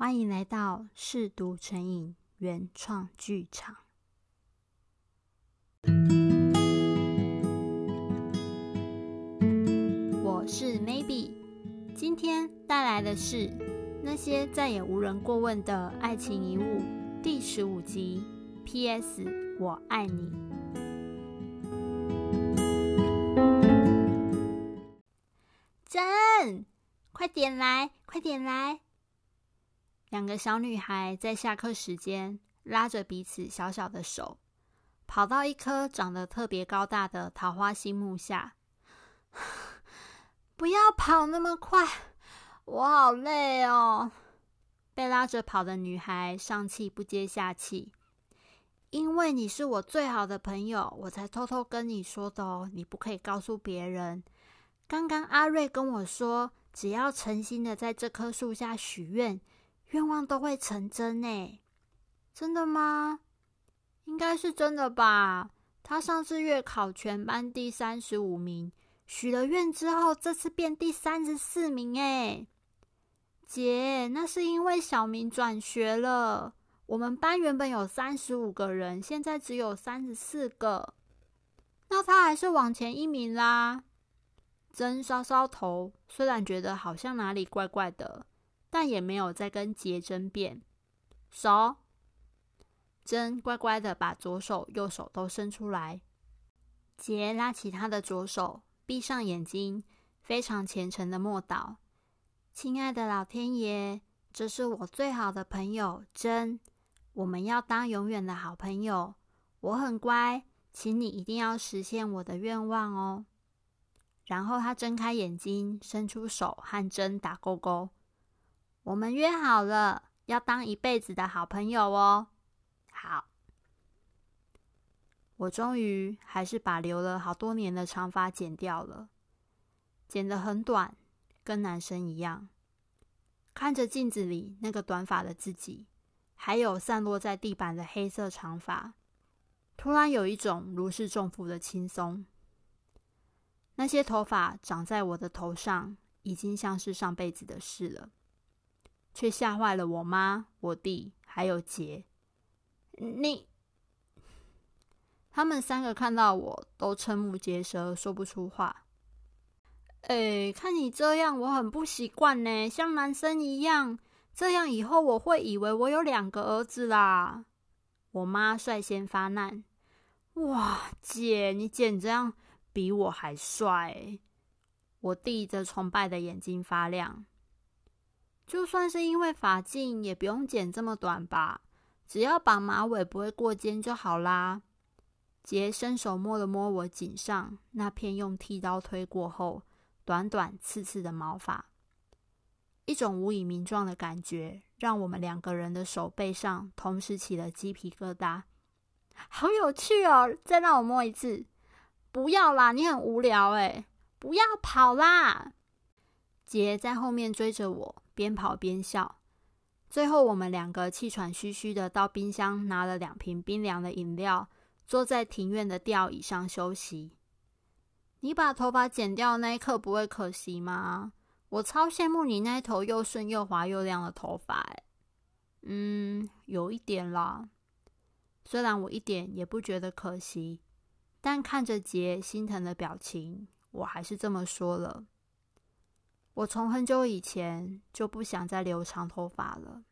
欢迎来到试读成瘾原创剧场。我是 Maybe，今天带来的是那些再也无人过问的爱情遗物第十五集。P.S. 我爱你。真，快点来，快点来！两个小女孩在下课时间拉着彼此小小的手，跑到一棵长得特别高大的桃花心木下。不要跑那么快，我好累哦！被拉着跑的女孩上气不接下气。因为你是我最好的朋友，我才偷偷跟你说的哦。你不可以告诉别人。刚刚阿瑞跟我说，只要诚心的在这棵树下许愿，愿望都会成真呢。真的吗？应该是真的吧。他上次月考全班第三十五名，许了愿之后，这次变第三十四名。哎，姐，那是因为小明转学了。我们班原本有三十五个人，现在只有三十四个，那他还是往前一名啦。真搔搔头，虽然觉得好像哪里怪怪的，但也没有再跟杰争辩。手，真乖乖的把左手、右手都伸出来。杰拉起他的左手，闭上眼睛，非常虔诚的默祷：“亲爱的老天爷，这是我最好的朋友真。”我们要当永远的好朋友。我很乖，请你一定要实现我的愿望哦。然后他睁开眼睛，伸出手和针打勾勾。我们约好了，要当一辈子的好朋友哦。好，我终于还是把留了好多年的长发剪掉了，剪得很短，跟男生一样。看着镜子里那个短发的自己。还有散落在地板的黑色长发，突然有一种如释重负的轻松。那些头发长在我的头上，已经像是上辈子的事了，却吓坏了我妈、我弟还有杰。你，他们三个看到我都瞠目结舌，说不出话。哎，看你这样，我很不习惯呢，像男生一样。这样以后我会以为我有两个儿子啦！我妈率先发难：“哇，姐，你简直比我还帅！”我弟则崇拜的眼睛发亮。就算是因为发镜，也不用剪这么短吧？只要把马尾不会过肩就好啦。杰伸手摸了摸我颈上那片用剃刀推过后短短刺刺的毛发。一种无以名状的感觉，让我们两个人的手背上同时起了鸡皮疙瘩。好有趣哦！再让我摸一次。不要啦，你很无聊诶。不要跑啦！杰在后面追着我，边跑边笑。最后，我们两个气喘吁吁的到冰箱拿了两瓶冰凉的饮料，坐在庭院的吊椅上休息。你把头发剪掉那一刻，不会可惜吗？我超羡慕你那头又顺又滑又亮的头发，嗯，有一点啦。虽然我一点也不觉得可惜，但看着杰心疼的表情，我还是这么说了。我从很久以前就不想再留长头发了，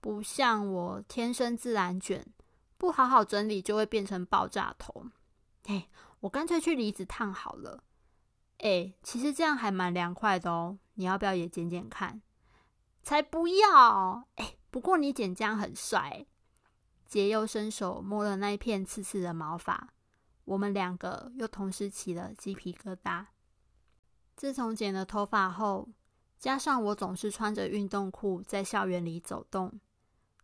不像我天生自然卷，不好好整理就会变成爆炸头。嘿，我干脆去离子烫好了。哎，其实这样还蛮凉快的哦。你要不要也剪剪看？才不要！哎，不过你剪这样很帅。杰又伸手摸了那一片刺刺的毛发，我们两个又同时起了鸡皮疙瘩。自从剪了头发后，加上我总是穿着运动裤在校园里走动，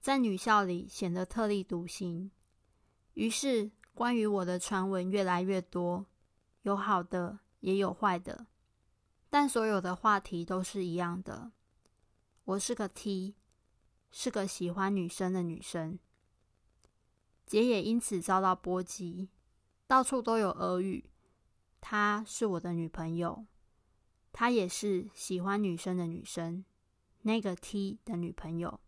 在女校里显得特立独行，于是关于我的传闻越来越多，有好的。也有坏的，但所有的话题都是一样的。我是个 T，是个喜欢女生的女生。姐也因此遭到波及，到处都有耳语。她是我的女朋友，她也是喜欢女生的女生。那个 T 的女朋友。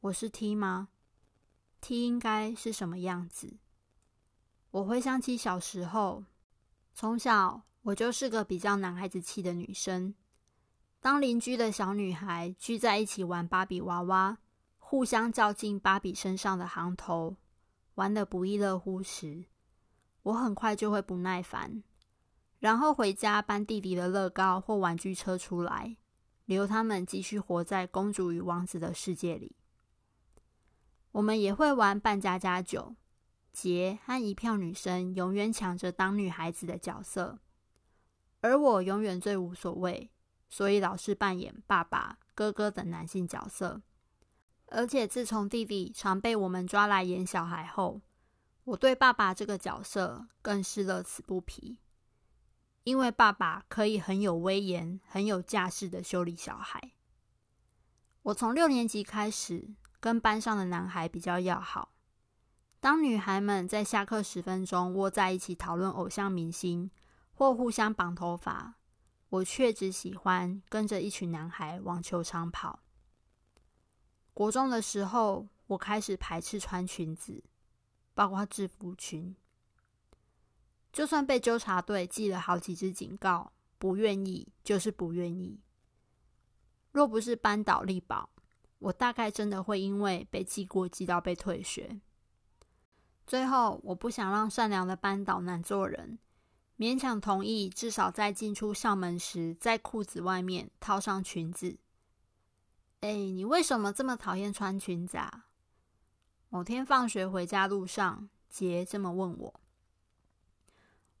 我是 T 吗？T 应该是什么样子？我回想起小时候，从小我就是个比较男孩子气的女生。当邻居的小女孩聚在一起玩芭比娃娃，互相较劲芭比身上的行头，玩得不亦乐乎时，我很快就会不耐烦，然后回家搬弟弟的乐高或玩具车出来，留他们继续活在公主与王子的世界里。我们也会玩扮家家酒，杰和一票女生永远抢着当女孩子的角色，而我永远最无所谓。所以老是扮演爸爸、哥哥等男性角色，而且自从弟弟常被我们抓来演小孩后，我对爸爸这个角色更是乐此不疲。因为爸爸可以很有威严、很有架势的修理小孩。我从六年级开始跟班上的男孩比较要好，当女孩们在下课十分钟窝在一起讨论偶像明星或互相绑头发。我却只喜欢跟着一群男孩往球场跑。国中的时候，我开始排斥穿裙子，包括制服裙。就算被纠察队记了好几支警告，不愿意就是不愿意。若不是班导力保，我大概真的会因为被记过记到被退学。最后，我不想让善良的班导难做人。勉强同意，至少在进出校门时，在裤子外面套上裙子。哎，你为什么这么讨厌穿裙子啊？某天放学回家路上，杰这么问我，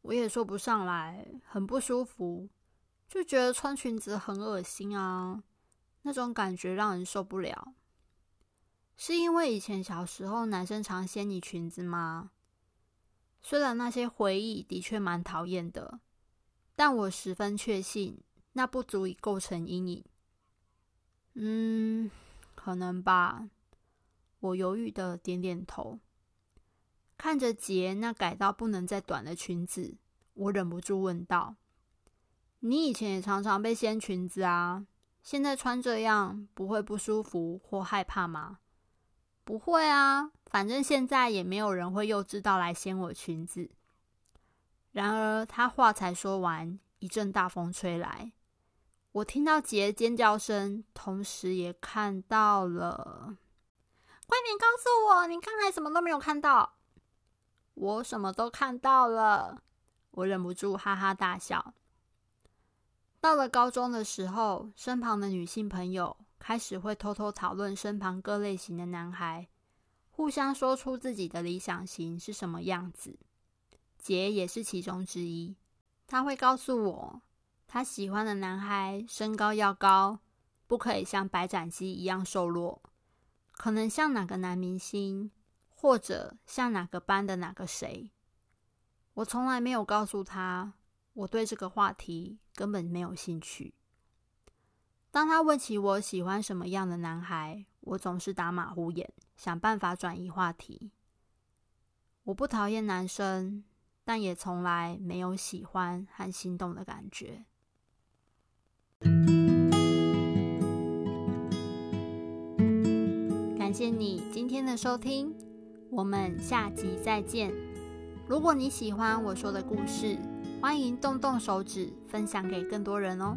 我也说不上来，很不舒服，就觉得穿裙子很恶心啊，那种感觉让人受不了。是因为以前小时候男生常掀你裙子吗？虽然那些回忆的确蛮讨厌的，但我十分确信那不足以构成阴影。嗯，可能吧。我犹豫的点点头，看着杰那改到不能再短的裙子，我忍不住问道：“你以前也常常被掀裙子啊？现在穿这样不会不舒服或害怕吗？”“不会啊。”反正现在也没有人会幼稚到来掀我裙子。然而他话才说完，一阵大风吹来，我听到杰尖叫声，同时也看到了。快点告诉我，你刚才什么都没有看到？我什么都看到了，我忍不住哈哈大笑。到了高中的时候，身旁的女性朋友开始会偷偷讨论身旁各类型的男孩。互相说出自己的理想型是什么样子，杰也是其中之一。他会告诉我，他喜欢的男孩身高要高，不可以像白斩鸡一样瘦弱，可能像哪个男明星，或者像哪个班的哪个谁。我从来没有告诉他，我对这个话题根本没有兴趣。当他问起我喜欢什么样的男孩，我总是打马虎眼。想办法转移话题。我不讨厌男生，但也从来没有喜欢和心动的感觉。感谢你今天的收听，我们下集再见。如果你喜欢我说的故事，欢迎动动手指分享给更多人哦。